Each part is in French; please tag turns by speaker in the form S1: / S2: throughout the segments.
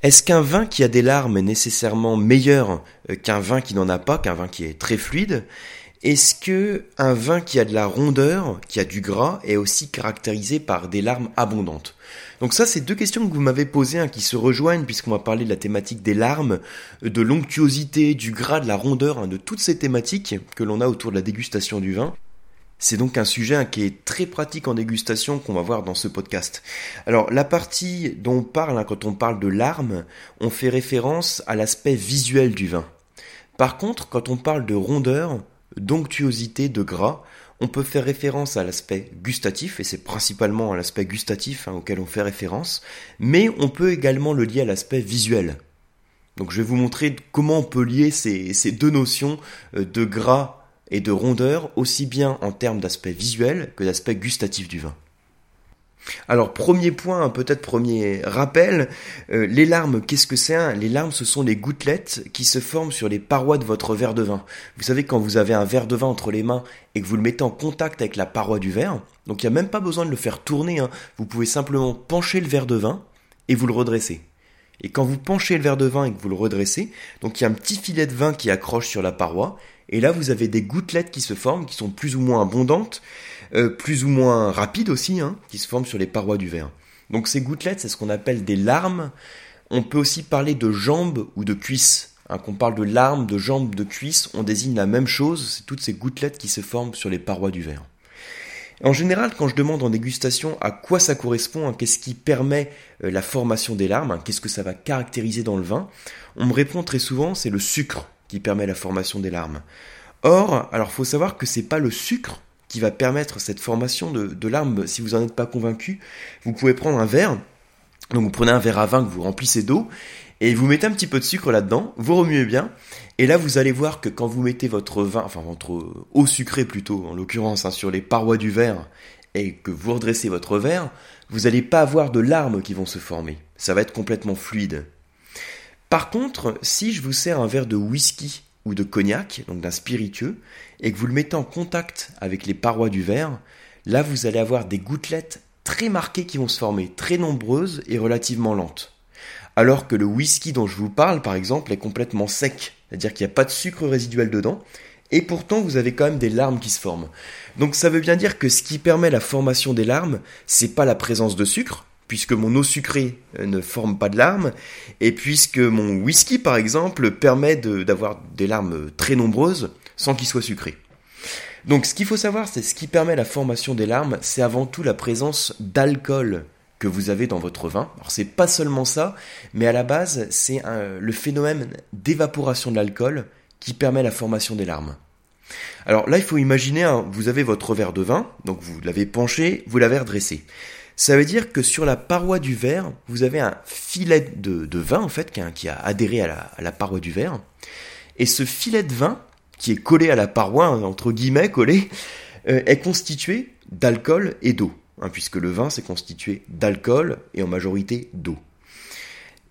S1: Est-ce qu'un vin qui a des larmes est nécessairement meilleur euh, qu'un vin qui n'en a pas, qu'un vin qui est très fluide? Est-ce que un vin qui a de la rondeur, qui a du gras, est aussi caractérisé par des larmes abondantes? Donc ça, c'est deux questions que vous m'avez posées, hein, qui se rejoignent puisqu'on va parler de la thématique des larmes, euh, de l'onctuosité, du gras, de la rondeur, hein, de toutes ces thématiques que l'on a autour de la dégustation du vin. C'est donc un sujet qui est très pratique en dégustation qu'on va voir dans ce podcast. Alors la partie dont on parle hein, quand on parle de larmes, on fait référence à l'aspect visuel du vin. Par contre, quand on parle de rondeur, d'onctuosité, de gras, on peut faire référence à l'aspect gustatif, et c'est principalement à l'aspect gustatif hein, auquel on fait référence, mais on peut également le lier à l'aspect visuel. Donc je vais vous montrer comment on peut lier ces, deux notions euh, de gras et de rondeur aussi bien en termes d'aspect visuel que d'aspect gustatif du vin. Alors premier point, peut-être premier rappel, euh, les larmes, qu'est-ce que c'est Les larmes, ce sont les gouttelettes qui se forment sur les parois de votre verre de vin. Vous savez quand vous avez un verre de vin entre les mains et que vous le mettez en contact avec la paroi du verre, donc il n'y a même pas besoin de le faire tourner, hein. vous pouvez simplement pencher le verre de vin et vous le redressez. Et quand vous penchez le verre de vin et que vous le redressez, donc il y a un petit filet de vin qui accroche sur la paroi, et là, vous avez des gouttelettes qui se forment, qui sont plus ou moins abondantes, euh, plus ou moins rapides aussi, hein, qui se forment sur les parois du verre. Donc ces gouttelettes, c'est ce qu'on appelle des larmes. On peut aussi parler de jambes ou de cuisses. Hein, qu'on parle de larmes, de jambes, de cuisses, on désigne la même chose, c'est toutes ces gouttelettes qui se forment sur les parois du verre. En général, quand je demande en dégustation à quoi ça correspond, hein, qu'est-ce qui permet euh, la formation des larmes, qu'est-ce que ça va caractériser dans le vin, on me répond très souvent c'est le sucre qui permet la formation des larmes. Or, alors faut savoir que c'est pas le sucre qui va permettre cette formation de, larmes. Si vous n'en êtes pas convaincu, vous pouvez prendre un verre. Donc vous prenez un verre à vin que vous remplissez d'eau et vous mettez un petit peu de sucre là-dedans, vous remuez bien, et là vous allez voir que quand vous mettez votre vin, enfin votre eau sucrée plutôt, en l'occurrence hein, sur les parois du verre, et que vous redressez votre verre, vous n'allez pas avoir de larmes qui vont se former. Ça va être complètement fluide. Par contre, si je vous sers un verre de whisky ou de cognac, donc d'un spiritueux, et que vous le mettez en contact avec les parois du verre, là vous allez avoir des gouttelettes très marquées qui vont se former, très nombreuses et relativement lentes. Alors que le whisky dont je vous parle, par exemple, est complètement sec, c'est-à-dire qu'il n'y a pas de sucre résiduel dedans, et pourtant vous avez quand même des larmes qui se forment. Donc ça veut bien dire que ce qui permet la formation des larmes, c'est pas la présence de sucre, puisque mon eau sucrée euh, ne forme pas de larmes, et puisque mon whisky, par exemple, permet d'avoir des larmes très nombreuses sans qu'il soit sucré. Donc ce qu'il faut savoir, c'est ce qui permet la formation des larmes, c'est avant tout la présence d'alcool que vous avez dans votre vin. Alors c'est pas seulement ça, mais à la base, c'est le phénomène d'évaporation de l'alcool qui permet la formation des larmes. Alors là, il faut imaginer, hein, vous avez votre verre de vin, donc vous l'avez penché, vous l'avez redressé. Ça veut dire que sur la paroi du verre, vous avez un filet de, vin, en fait, qui a, adhéré à la, paroi du verre. Et ce filet de vin, qui est collé à la paroi, hein, entre guillemets collé, euh, est constitué d'alcool et d'eau. Hein, puisque le vin, c'est constitué d'alcool et en majorité d'eau.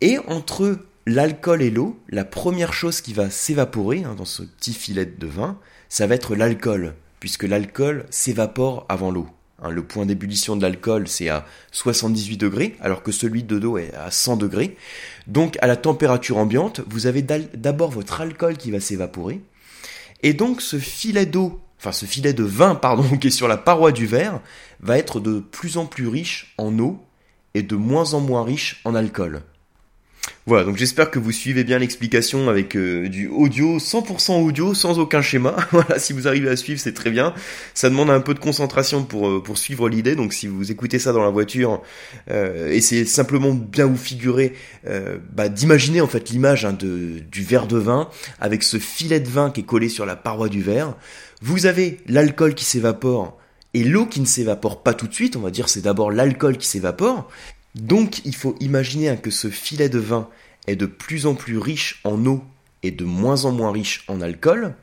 S1: Et entre l'alcool et l'eau, la première chose qui va s'évaporer hein, dans ce petit filet de vin, ça va être l'alcool, puisque l'alcool s'évapore avant l'eau. Hein, le point d'ébullition de l'alcool, c'est à 78 degrés, alors que celui de l'eau est à 100 degrés. Donc, à la température ambiante, vous avez d'abord votre alcool qui va s'évaporer. Et donc, ce filet d'eau, enfin, ce filet de vin, pardon, qui est sur la paroi du verre, va être de plus en plus riche en eau et de moins en moins riche en alcool. Voilà, donc j'espère que vous suivez bien l'explication avec euh, du audio, 100% audio, sans aucun schéma. voilà, si vous arrivez à suivre, c'est très bien. Ça demande un peu de concentration pour, euh, pour suivre l'idée, donc si vous écoutez ça dans la voiture, euh, essayez simplement bien vous figurer, euh, bah, d'imaginer en fait l'image hein, de, du verre de vin, avec ce filet de vin qui est collé sur la paroi du verre. Vous avez l'alcool qui s'évapore, et l'eau qui ne s'évapore pas tout de suite, on va dire c'est d'abord l'alcool qui s'évapore, donc il faut imaginer que ce filet de vin est de plus en plus riche en eau et de moins en moins riche en alcool.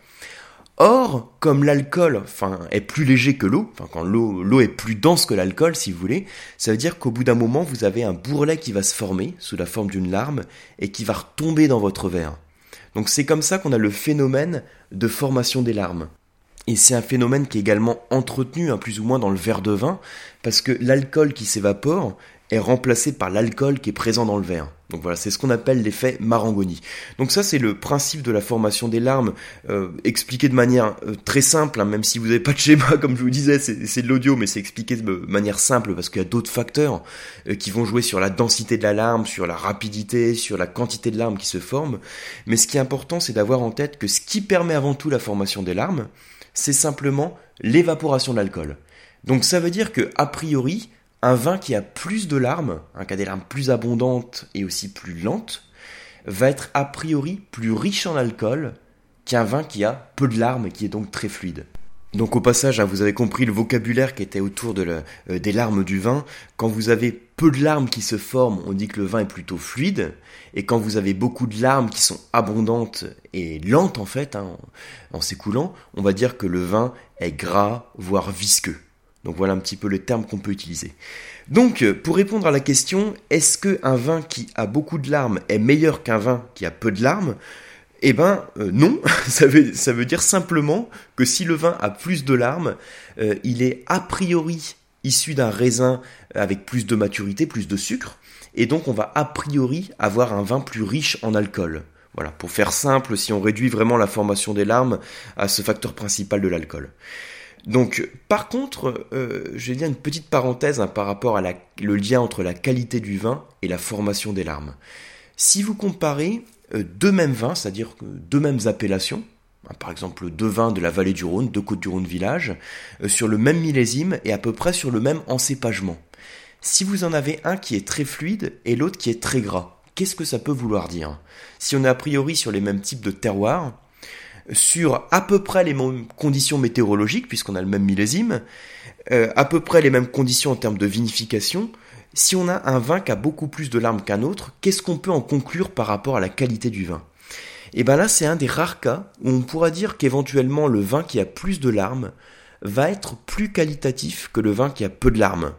S1: Or, comme l'alcool enfin, est plus léger que l'eau, enfin, quand l'eau est plus dense que l'alcool, si vous voulez, ça veut dire qu'au bout d'un moment, vous avez un bourrelet qui va se former sous la forme d'une larme et qui va retomber dans votre verre. Donc c'est comme ça qu'on a le phénomène de formation des larmes. Et c'est un phénomène qui est également entretenu, hein, plus ou moins dans le verre de vin, parce que l'alcool qui s'évapore est remplacé par l'alcool qui est présent dans le verre. Donc voilà, c'est ce qu'on appelle l'effet Marangoni. Donc ça, c'est le principe de la formation des larmes, euh, expliqué de manière euh, très simple, hein, même si vous n'avez pas de schéma, comme je vous disais, c'est de l'audio, mais c'est expliqué de manière simple parce qu'il y a d'autres facteurs euh, qui vont jouer sur la densité de la larme, sur la rapidité, sur la quantité de larmes qui se forment. Mais ce qui est important, c'est d'avoir en tête que ce qui permet avant tout la formation des larmes, c'est simplement l'évaporation de l'alcool. Donc ça veut dire que, a priori, un vin qui a plus de larmes, un qui a des larmes plus abondantes et aussi plus lentes, va être a priori plus riche en alcool qu'un vin qui a peu de larmes et qui est donc très fluide. Donc au passage, hein, vous avez compris le vocabulaire qui était autour euh, des larmes du vin. Quand vous avez peu de larmes qui se forment, on dit que le vin est plutôt fluide. Et quand vous avez beaucoup de larmes qui sont abondantes et lentes en fait, hein, en s'écoulant, on va dire que le vin est gras, voire visqueux. Donc voilà un petit peu le terme qu'on peut utiliser. Donc euh, pour répondre à la question, est-ce qu'un vin qui a beaucoup de larmes est meilleur qu'un vin qui a peu de larmes? Eh ben euh, non, ça veut, dire simplement que si le vin a plus de larmes, euh, il est a priori issu d'un raisin avec plus de maturité, plus de sucre, et donc on va a priori avoir un vin plus riche en alcool. Voilà, pour faire simple, si on réduit vraiment la formation des larmes à ce facteur principal de l'alcool. Donc, par contre, euh, je vais dire une petite parenthèse hein, par rapport à le lien entre la qualité du vin et la formation des larmes. Si vous comparez euh, deux mêmes vins, c'est-à-dire deux mêmes appellations, par exemple deux vins de la vallée du Rhône, deux côtes du Rhône village, euh, sur le même millésime et à peu près sur le même encépagement. Si vous en avez un qui est très fluide et l'autre qui est très gras, qu'est-ce que ça peut vouloir dire? Si on est a priori sur les mêmes types de terroirs, sur à peu près les mêmes conditions météorologiques, puisqu'on a le même millésime, euh, à peu près les mêmes conditions en termes de vinification, si on a un vin qui a beaucoup plus de larmes qu'un autre, qu'est-ce qu'on peut en conclure par rapport à la qualité du vin? Et bien là, c'est un des rares cas où on pourra dire qu'éventuellement le vin qui a plus de larmes va être plus qualitatif que le vin qui a peu de larmes.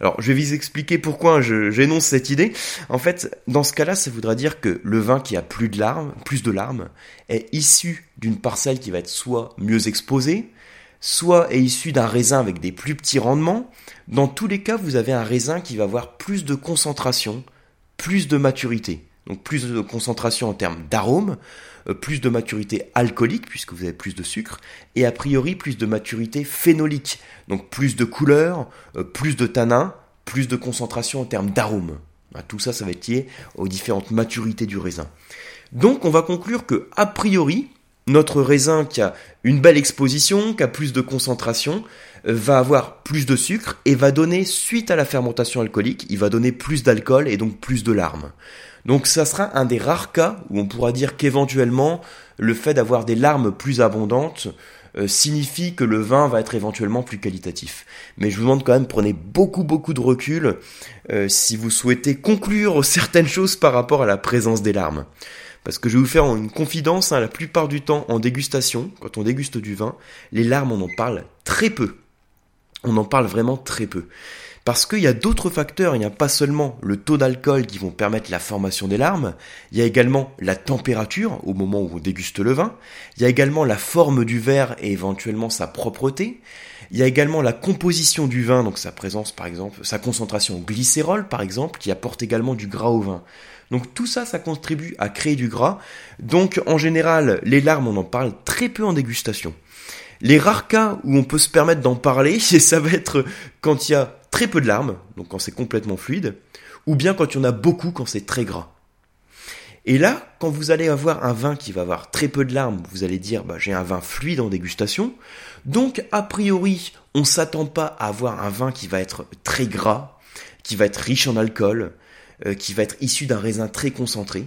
S1: Alors, je vais vous expliquer pourquoi j'énonce cette idée. En fait, dans ce cas-là, ça voudra dire que le vin qui a plus de larmes, plus de larmes, est issu d'une parcelle qui va être soit mieux exposée, soit est issu d'un raisin avec des plus petits rendements. Dans tous les cas, vous avez un raisin qui va avoir plus de concentration, plus de maturité. Donc plus de concentration en termes d'arôme, euh, plus de maturité alcoolique puisque vous avez plus de sucre, et a priori plus de maturité phénolique, donc plus de couleur, euh, plus de tanin, plus de concentration en termes d'arôme. Bah, tout ça, ça va être lié aux différentes maturités du raisin. Donc on va conclure que, a priori, notre raisin qui a une belle exposition, qui a plus de concentration, euh, va avoir plus de sucre et va donner, suite à la fermentation alcoolique, il va donner plus d'alcool et donc plus de larmes. Donc ça sera un des rares cas où on pourra dire qu'éventuellement le fait d'avoir des larmes plus abondantes signifie que le vin va être éventuellement plus qualitatif. Mais je vous demande quand même, prenez beaucoup beaucoup de recul euh, si vous souhaitez conclure certaines choses par rapport à la présence des larmes. Parce que je vais vous faire une confidence, hein, la plupart du temps en dégustation, quand on déguste du vin, les larmes on en parle très peu. On en parle vraiment très peu. Parce qu'il y a d'autres facteurs, il n'y a pas seulement le taux d'alcool qui vont permettre la formation des larmes, il y a également la température au moment où on déguste le vin, il y a également la forme du verre et éventuellement sa propreté, il y a également la composition du vin, donc sa présence par exemple, sa concentration en glycérol par exemple, qui apporte également du gras au vin. Donc tout ça, ça contribue à créer du gras. Donc en général, les larmes, on en parle très peu en dégustation. Les rares cas où on peut se permettre d'en parler, ça va être quand il y a très peu de larmes, donc quand c'est complètement fluide, ou bien quand il y en a beaucoup quand c'est très gras. Et là, quand vous allez avoir un vin qui va avoir très peu de larmes, vous allez dire bah, j'ai un vin fluide en dégustation. Donc a priori, on s'attend pas à avoir un vin qui va être très gras, qui va être riche en alcool, euh, qui va être issu d'un raisin très concentré.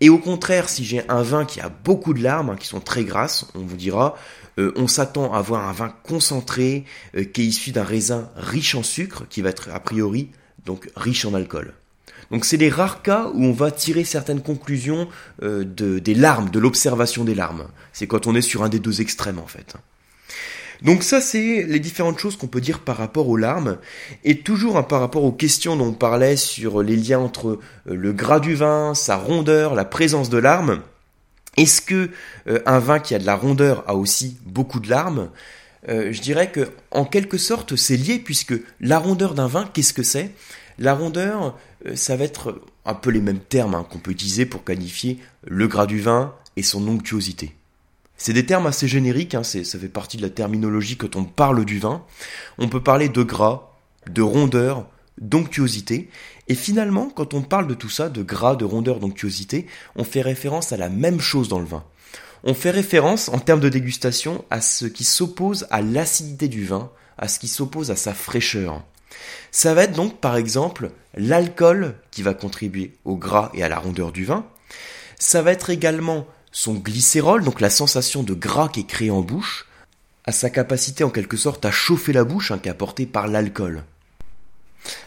S1: Et au contraire, si j'ai un vin qui a beaucoup de larmes, hein, qui sont très grasses, on vous dira, euh, on s'attend à avoir un vin concentré euh, qui est issu d'un raisin riche en sucre, qui va être a priori donc riche en alcool. Donc c'est les rares cas où on va tirer certaines conclusions euh, de, des larmes, de l'observation des larmes. C'est quand on est sur un des deux extrêmes en fait. Donc ça, c'est les différentes choses qu'on peut dire par rapport aux larmes. Et toujours hein, par rapport aux questions dont on parlait sur les liens entre le gras du vin, sa rondeur, la présence de larmes. Est-ce que euh, un vin qui a de la rondeur a aussi beaucoup de larmes? Euh, Je dirais que en quelque sorte c'est lié puisque la rondeur d'un vin, qu'est-ce que c'est? La rondeur, euh, ça va être un peu les mêmes termes hein, qu'on peut utiliser pour qualifier le gras du vin et son onctuosité. C'est des termes assez génériques, hein, ça fait partie de la terminologie quand on parle du vin. On peut parler de gras, de rondeur, d'onctuosité. Et finalement, quand on parle de tout ça, de gras, de rondeur, d'onctuosité, on fait référence à la même chose dans le vin. On fait référence, en termes de dégustation, à ce qui s'oppose à l'acidité du vin, à ce qui s'oppose à sa fraîcheur. Ça va être donc, par exemple, l'alcool qui va contribuer au gras et à la rondeur du vin. Ça va être également son glycérol, donc la sensation de gras qui est créée en bouche, à sa capacité en quelque sorte à chauffer la bouche, hein, qui est apportée par l'alcool.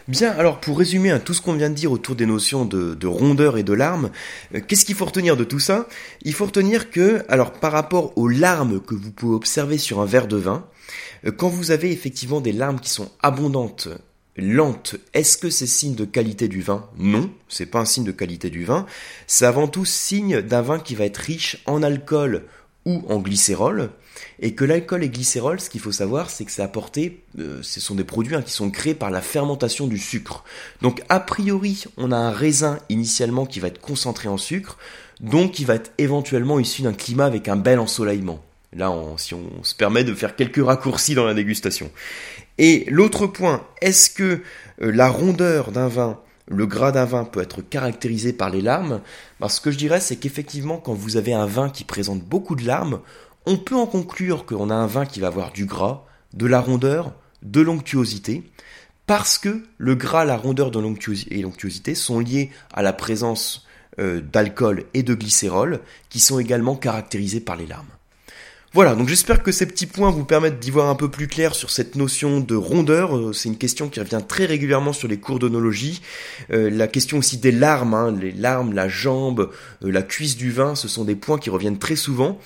S1: Bien, alors pour résumer hein, tout ce qu'on vient de dire autour des notions de, rondeur et de larmes, euh, qu'est-ce qu'il faut retenir de tout ça? Il faut retenir que, alors par rapport aux larmes que vous pouvez observer sur un verre de vin, euh, quand vous avez effectivement des larmes qui sont abondantes, lentes, est-ce que c'est signe de qualité du vin? Non, c'est pas un signe de qualité du vin. C'est avant tout signe d'un vin qui va être riche en alcool ou en glycérol, et que l'alcool et glycérol, ce qu'il faut savoir, c'est que c'est apporté, euh, ce sont des produits hein, qui sont créés par la fermentation du sucre. Donc a priori, on a un raisin initialement qui va être concentré en sucre, donc qui va être éventuellement issu d'un climat avec un bel ensoleillement. Là, on, si on se permet de faire quelques raccourcis dans la dégustation. Et l'autre point, est-ce que euh, la rondeur d'un vin le gras d'un vin peut être caractérisé par les larmes, parce ce que je dirais, c'est qu'effectivement, quand vous avez un vin qui présente beaucoup de larmes, on peut en conclure qu'on a un vin qui va avoir du gras, de la rondeur, de l'onctuosité, parce que le gras, la rondeur et l'onctuosité sont liés à la présence euh, d'alcool et de glycérol, qui sont également caractérisés par les larmes. Voilà, donc j'espère que ces petits points vous permettent d'y voir un peu plus clair sur cette notion de rondeur. Euh, c'est une question qui revient très régulièrement sur les cours d'onologie. Euh, la question aussi des larmes, hein, les larmes, la jambe, euh, la cuisse du vin, ce sont des points qui reviennent très souvent.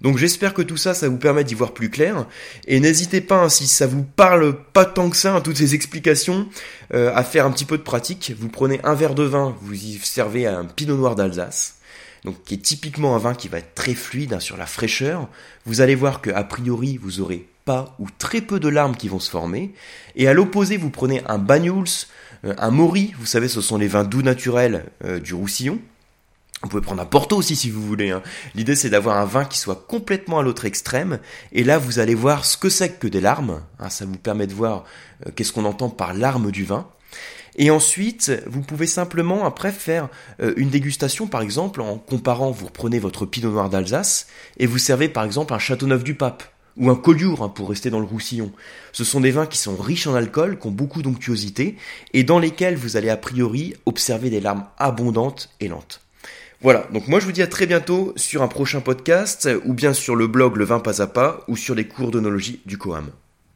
S1: Donc j'espère que tout ça, ça vous permet d'y voir plus clair. Et n'hésitez pas, hein, si ça vous parle pas tant que ça, hein, toutes ces explications, à faire un petit peu de pratique. Vous prenez un verre de vin, vous y servez à un pinot noir d'Alsace donc qui est typiquement un vin qui va être très fluide hein, sur la fraîcheur. Vous allez voir que a priori vous aurez pas ou très peu de larmes qui vont se former. Et à l'opposé, vous prenez un Banyuls, euh, un Mori, vous savez, ce sont les vins doux naturels euh, du Roussillon. Vous pouvez prendre un Porto aussi si vous voulez. Hein. L'idée c'est d'avoir un vin qui soit complètement à l'autre extrême. Et là vous allez voir ce que c'est que des larmes. Hein. ça vous permet de voir euh, qu'est-ce qu'on entend par larmes du vin. Et ensuite, vous pouvez simplement après faire euh, une dégustation, par exemple, en comparant, vous reprenez votre Pinot Noir d'Alsace et vous servez par exemple un Châteauneuf du Pape ou un Collioure hein, pour rester dans le Roussillon. Ce sont des vins qui sont riches en alcool, qui ont beaucoup d'onctuosité et dans lesquels vous allez a priori observer des larmes abondantes et lentes. Voilà, donc moi je vous dis à très bientôt sur un prochain podcast ou bien sur le blog Le Vin Pas à Pas ou sur les cours d'onologie du Coam.